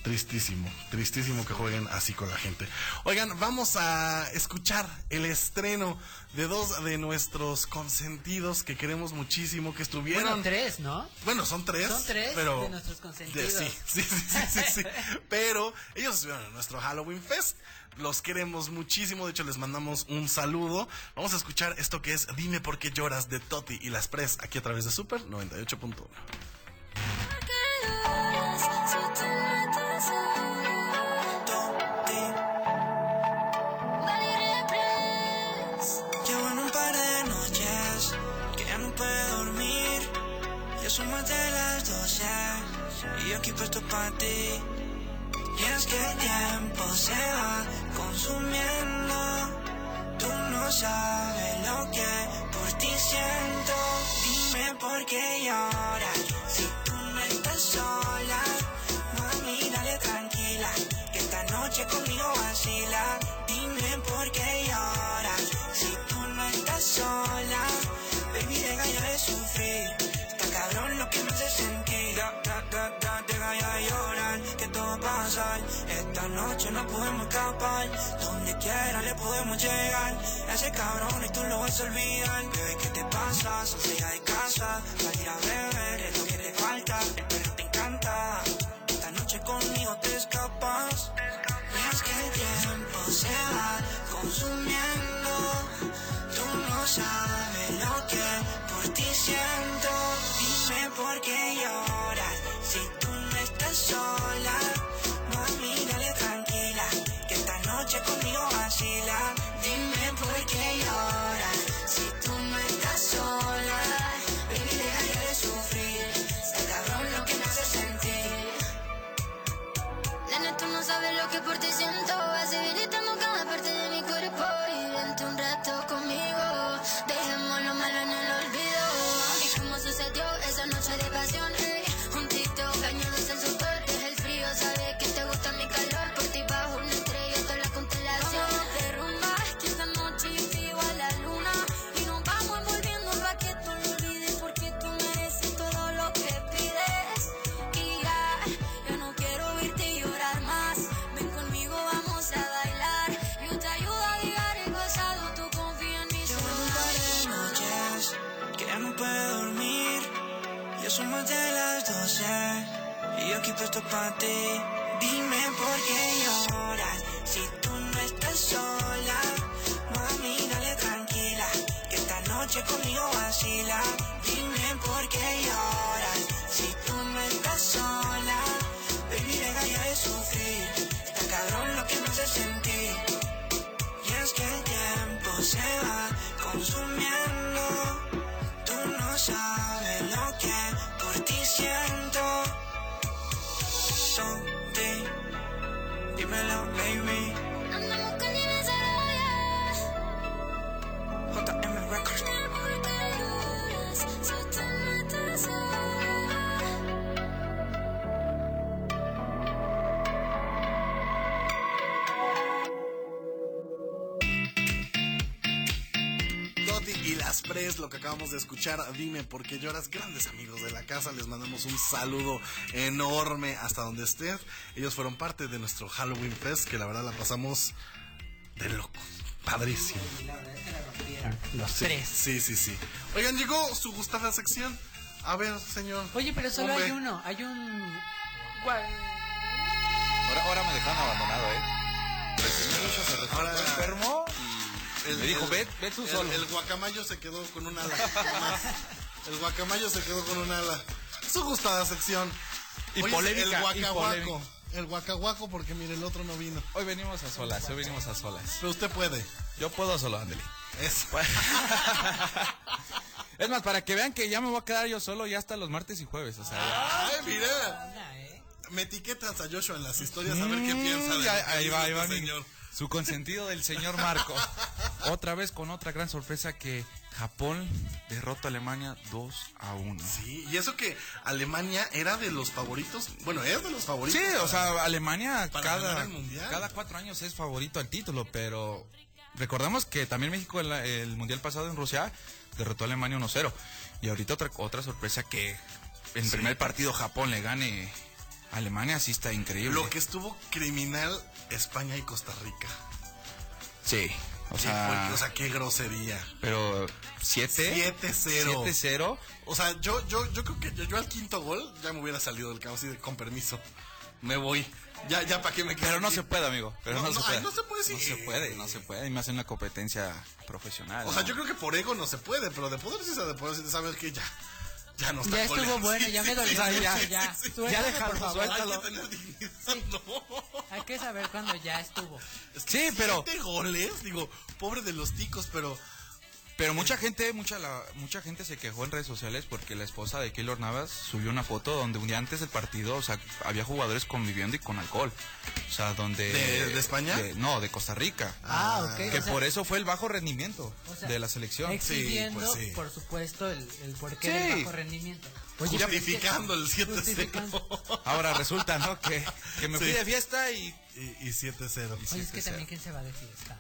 tristísimo, tristísimo que jueguen así con la gente. Oigan, vamos a escuchar el estreno de dos de nuestros consentidos que queremos muchísimo que estuvieron. Bueno, tres, ¿no? Bueno, son tres. Son tres pero de nuestros consentidos. de- sí, sí, sí, sí, sí, sí. Pero ellos estuvieron en nuestro Halloween Fest. Los queremos muchísimo. De hecho, les mandamos un saludo. Vamos a escuchar esto que es Dime por qué lloras de Toti y las Press aquí a través de Super 98.1. son más de las 12 y yo aquí puesto para ti. Y es que el tiempo se va consumiendo. Tú no sabes lo que por ti siento. Dime por qué lloras si tú no estás sola. Mami, dale tranquila, que esta noche conmigo vacila. Podemos escapar. Donde quiera le podemos llegar. Ese cabrón y tú lo vas a olvidar. Bebé, ¿qué te pasa? Hija de casa. Salir a beber es lo que te falta. El perro te encanta. Esta noche conmigo te escapas. Y es que el tiempo se va consumiendo. Tú no sabes lo que por ti siento. Dime por qué lloras si tú no estás sola. Dime por qué lloras si tú no estás sola. Baby, deja de sufrir. Está cabrón lo que me hace sentir. Nena, tú no sabes lo que por ti siento. Vas debilitando cada parte de mi cuerpo. Puesto para ti. Dime por qué lloras si tú no estás sola. Mami, dale tranquila, que esta noche conmigo vacila. Dime por qué lloras si tú no estás sola. Baby, deja ya de sufrir. Está cabrón lo que me hace sentir. Y es que el tiempo se va consumiendo. Tú no sabes lo que por ti siento. Dímelo, baby. Andamos lo que acabamos de escuchar, dime por qué lloras, grandes amigos de la casa, les mandamos un saludo enorme hasta donde estés. Ellos fueron parte de nuestro Halloween Fest, que la verdad la pasamos de locos, padrísimo. Los Sí, tres. Sí, sí, sí. Oigan, llegó su gustada sección. A ver, señor. Oye, pero solo Hombre. hay uno. Hay un. Ahora, ahora me dejaron abandonado, ¿eh? Ahora- enfermo y me dijo, ve, ve tú el- solo. El, guacamayo se quedó con un ala. nomás. el guacamayo se quedó con un ala. Su gustada sección. Y Hoy es polémica, El y guacahuaco. El guacahuaco porque mire, el otro no vino. Hoy venimos a solas, hoy venimos a solas. Pero usted puede. Yo puedo solo, ándale. Es. Es más, para que vean que ya me voy a quedar yo solo ya hasta los martes y jueves. O sea. Ay, mira. Me etiquetas a Joshua en las historias a ver qué Mm, piensa de ahí dice va, ahí va mi- señor. Su consentido del señor Marco. otra vez con otra gran sorpresa que Japón derrota a Alemania 2 a 1. Sí, y eso que Alemania era de los favoritos, bueno, es de los favoritos. Sí, o para- sea, Alemania cada, el cuatro años es favorito al título, pero recordamos que también México en la- el Mundial pasado en Rusia derrotó a Alemania 1-0. Y ahorita otra, otra sorpresa que en el Sí. primer partido Japón le gane a Alemania, sí está increíble. Lo que estuvo criminal España y Costa Rica. Sí, o sea, o sea, qué grosería. pero 7 7-0. 7-0. O sea, yo, yo, yo creo que yo, yo al quinto gol ya me hubiera salido del campo así de, con permiso. Me voy. Ya, ya para qué me quedo Pero no aquí? se puede, amigo. Pero no, No, se puede. ay, no se puede, sí. No se puede, no se puede. Y más en una competencia profesional. O sea, yo creo que por ego no se puede, pero de poder sí se de poder sí saber que ya. Ya no está Ya estuvo bueno, Sí, ya sí, me dolió sí, mucho, sí, ya. Suéltalo, Ya déjalo, por favor. suéltalo. Hay que tener dignidad, no. Hay que saber cuando ya estuvo. Es que Sí, pero- goles, digo, pobre de los ticos, pero Pero mucha gente, mucha la, mucha gente se quejó en redes sociales porque la esposa de Keylor Navas subió una foto donde un día antes del partido, o sea, había jugadores conviviendo y con alcohol. O sea, donde... ¿De- de España? no, de Costa Rica. Ah, ok. Que o sea, por eso fue el bajo rendimiento o sea, de la selección. Exhibiendo, Sí, pues sí. por supuesto, el, el porqué Sí. del bajo rendimiento. Oye, justificando el 7-0. Justificando. Ahora resulta, ¿no? Que, que me fui de fiesta y... Y, y 7-0. Oye, es que también quién se va de fiesta.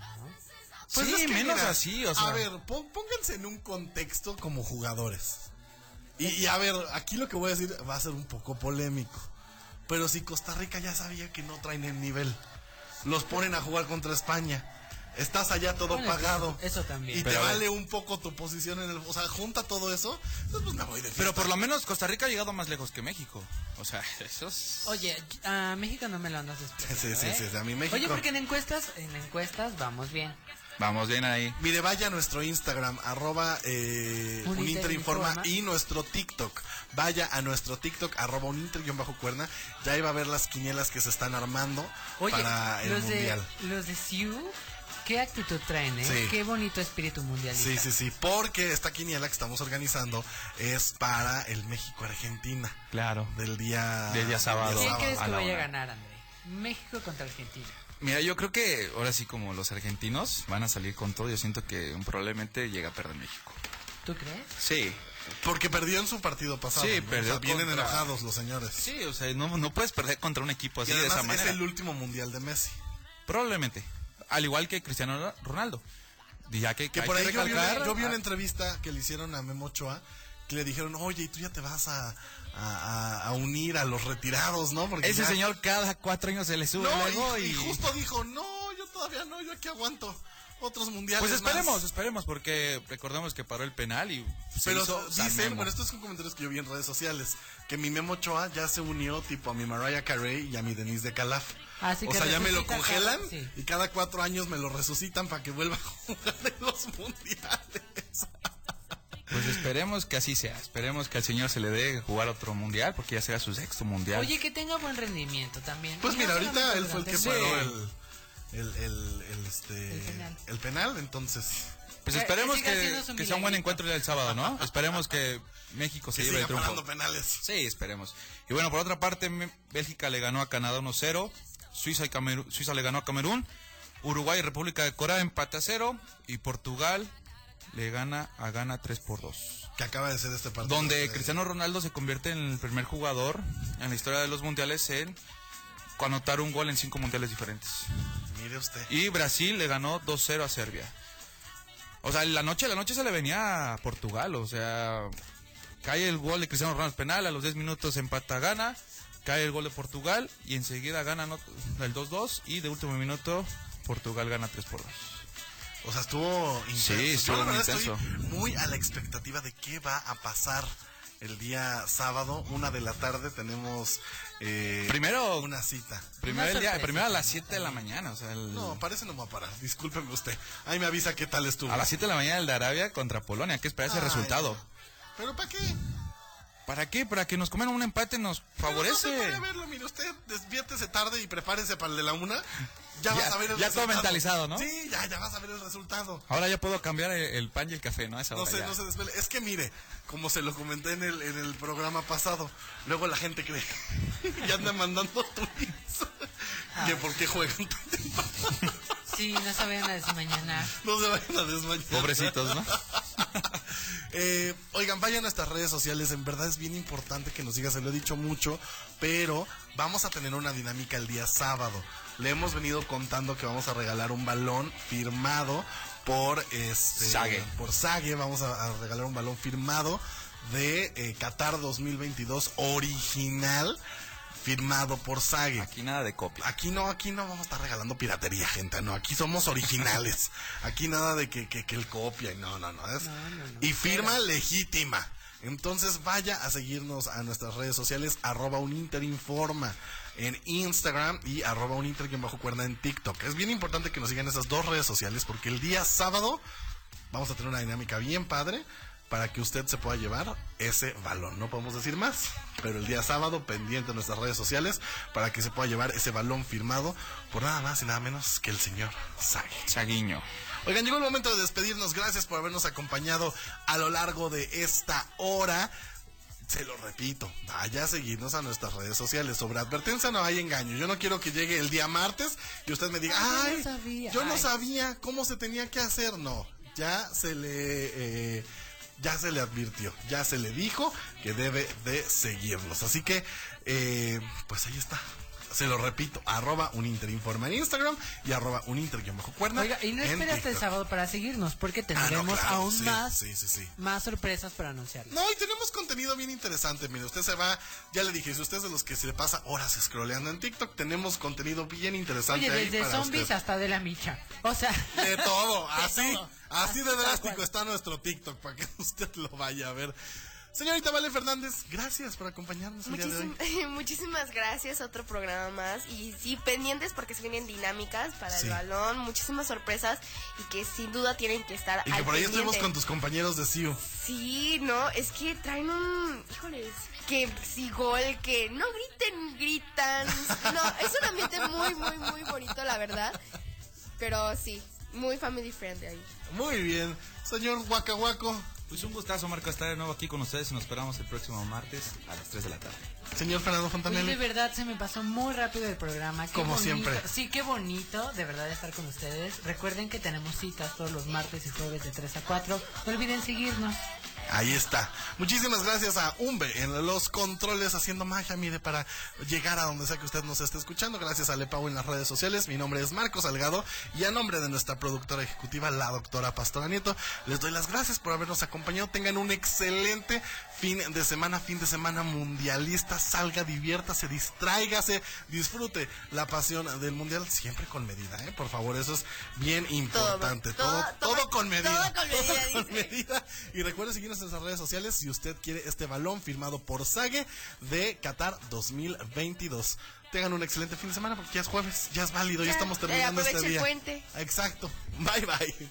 Pues sí, es que menos mira, así, o sea... A ver, pónganse en un contexto como jugadores. Y, y a ver, aquí lo que voy a decir va a ser un poco polémico. Pero si Costa Rica ya sabía que no traen el nivel, los ponen a jugar contra España. Estás allá todo Bueno, pagado. Eso también. Y Pero te vale un poco tu posición en el. O sea, junta todo eso. Pues me voy de Pero por lo menos Costa Rica ha llegado más lejos que México. O sea, eso es... Oye, a México no me lo andas despreciando, Sí, sí, ¿eh? sí, a mí México. Oye, porque en encuestas, en encuestas vamos bien. Vamos bien ahí. Mire, vaya a nuestro Instagram, arroba eh, Uninterinforma Interinforma. y nuestro TikTok. Vaya a nuestro TikTok, arroba Uninter-cuerna. Ya ahí va a ver las quinielas que se están armando Oye, para el los Mundial. de los de Siu, qué actitud traen, ¿eh? Sí. Qué bonito espíritu mundialista. Sí, sí, sí, porque esta quiniela que estamos organizando es para el México-Argentina Claro. del día... Del día sábado. ¿Quién crees que vaya a ganar, André? México contra Argentina. Mira, yo creo que ahora sí como los argentinos van a salir con todo, yo siento que probablemente llega a perder México. ¿Tú crees? Sí. Porque perdió en su partido pasado. Sí, ¿no? perdió O sea, vienen contra- enojados los señores. Sí, o sea, no, no puedes perder contra un equipo así y de esa manera. es el último Mundial de Messi. Probablemente. Al igual que Cristiano Ronaldo. Y Ya que, Que hay por que ahí yo vi, una, yo vi una entrevista que le hicieron a Memo Ochoa que le dijeron, oye, y tú ya te vas a, a- unir a los retirados, ¿no? Porque Ese ya- señor cada cuatro años se le sube No, luego y, y... y justo dijo, no, yo todavía no, yo aquí aguanto otros mundiales Pues esperemos, más". esperemos, porque recordemos que paró el penal y se Pero hizo dicen, bueno, estos son comentarios que yo vi en redes sociales, que mi Memo Ochoa ya se unió tipo a mi Mariah Carey y a mi Denise de Calaf. Así o que sea, ya me lo congelan cada- sí. y cada cuatro años me lo resucitan para que vuelva a jugar en los mundiales. Pues esperemos que así sea. Esperemos que al señor se le dé jugar otro mundial, porque ya será su sexto mundial. Oye, que tenga buen rendimiento también. Pues Y mira, ahorita él fue el que paró el, el, el, el, este, El penal. el penal, entonces... Pues Que- esperemos que que, sea un buen encuentro el sábado, ¿no? esperemos que México se Que lleve el triunfo. penales. Sí, esperemos. Y bueno, por otra parte, Bélgica le ganó a Canadá 1-0, Suiza, y Camerún- Suiza le ganó a Camerún, Uruguay y República de Corea empate a 0 y Portugal le gana a Ghana 3 por 2. Que acaba de ser este partido. Donde de- Cristiano Ronaldo se convierte en el primer jugador en la historia de los mundiales en anotar un gol en cinco mundiales diferentes. Mire usted. Y Brasil le ganó 2-0 a Serbia. O sea, la noche, la noche se le venía a Portugal. O sea, cae el gol de Cristiano Ronaldo penal, a los 10 minutos empata gana, cae el gol de Portugal y enseguida gana el 2-2 y de último minuto Portugal gana 3 por 2. O sea, estuvo intenso. Sí, estuvo Yo, muy intenso. Estoy muy a la expectativa de qué va a pasar el día sábado, una de la tarde, tenemos eh, Primero- una cita. Primero, el día, primero a las 7 de la mañana. O sea, el- No, parece no me va a parar. Discúlpeme usted. Ahí me avisa qué tal estuvo. a las 7 de la mañana el de Arabia contra Polonia. ¿Qué espera ese Ay, resultado? no. ¿Pero para qué? ¿Para qué? Para que nos coman un empate nos Pero favorece. No se puede verlo, mire usted, despiértese tarde y prepárese para el de la una. Ya, Ya- vas a ver el ya todo mentalizado, ¿no? Sí, ya, ya vas a ver el resultado. Ahora ya puedo cambiar el, el pan y el café, ¿no? Esa No hora sé, ya. no se despele. Es que mire, como se lo comenté en el, en el programa pasado, luego la gente cree y anda mandando tweets. que por qué juegan tan temprano. Sí, no se vayan a desmañanar. No se vayan a desmañar. Pobrecitos, ¿no? Eh, oigan, vayan a nuestras redes sociales. En verdad es bien importante que nos sigas. Se lo he dicho mucho. Pero vamos a tener una dinámica el día sábado. Le hemos venido contando que vamos a regalar un balón firmado por este por Sage. Vamos a, a regalar un balón firmado de eh, Qatar 2022 original firmado por Sage. Aquí nada de copia. Aquí no, aquí no vamos a estar regalando piratería, gente. No, aquí somos originales. Aquí nada de que, que, que el copia. y No, no, no. es- y firma legítima. Entonces vaya a seguirnos a nuestras redes sociales, arroba uninterinforma en Instagram y arroba uninter bajo cuerda en TikTok. Es bien importante que nos sigan esas dos redes sociales porque el día sábado vamos a tener una dinámica bien padre para que usted se pueda llevar ese balón. No podemos decir más, pero el día sábado pendiente en nuestras redes sociales para que se pueda llevar ese balón firmado por nada más y nada menos que el señor Sage. Saguiño. Oigan, llegó el momento de despedirnos. Gracias por habernos acompañado a lo largo de esta hora. Se lo repito, vaya a seguirnos a nuestras redes sociales. Sobre advertencia no hay engaño. Yo no quiero que llegue el día martes y usted me diga, Ay, ay, yo no sabía". yo no Ay. sabía cómo se tenía que hacer. No, ya se le... eh, ya se le advirtió, ya se le dijo que debe de seguirnos. Así que, eh, pues ahí está. Se lo repito, arroba uninterinforma en Instagram y arroba uninter bajo cuerda. Oiga, y no hasta el sábado para seguirnos, porque Ah, no, tendremos claro, aún sí, más, Sí, sí, sí. más sorpresas para anunciar. No, y tenemos contenido bien interesante. Mire, usted se va, ya le dije, si usted es de los que se le pasa horas scrolleando en TikTok, tenemos contenido bien interesante Oye, ahí desde para zombies usted. hasta de la micha. O sea, De todo, así, todo. así de Así tal drástico está nuestro TikTok para que usted lo vaya a ver. Señorita Vale Fernández, gracias por acompañarnos el día de hoy. Muchísim- muchísimas gracias, otro programa más. Y sí, pendientes porque se vienen dinámicas para Sí. el balón, muchísimas sorpresas y que sin duda tienen que estar Y que al por ahí estuvimos con tus compañeros de CIU. Sí, no, es que traen un. Híjoles, que si gol, que no griten, gritan. No, es un ambiente muy, muy, muy bonito, la verdad. Pero sí, muy family friendly ahí. Muy bien. Señor Huaca Huaco. Pues un gustazo, Marco, estar de nuevo aquí con ustedes y nos esperamos el próximo martes a las 3 de la tarde. Señor Fernando Oye, de Fontanelli. verdad se me pasó muy rápido el programa. Qué Como bonito. siempre. Sí, qué bonito de verdad estar con ustedes. Recuerden que tenemos citas todos los martes y jueves de 3 a 4. No olviden seguirnos. Ahí está. Muchísimas gracias a Umbe en los controles haciendo magia, mire, para llegar a donde sea que usted nos esté escuchando. Gracias a Lepau en las redes sociales. Mi nombre es Marco Salgado y a nombre de nuestra productora ejecutiva, la doctora Pastora Nieto, les doy las gracias por habernos acompañado. Tengan un excelente fin de semana, fin de semana mundialista. Salga, diviértase, distráigase, disfrute la pasión del mundial siempre con medida, ¿eh? Por favor, eso es bien importante. Todo, todo, todo- con medida. todo con medida, Todo con dice. medida. Y recuerde seguirnos en nuestras redes sociales si usted quiere este balón firmado por Sage de Qatar 2022. Tengan un excelente fin de semana porque ya es jueves, ya es válido, ya, Ya, estamos eh, terminando este aproveche el día. puente. Exacto. Bye bye.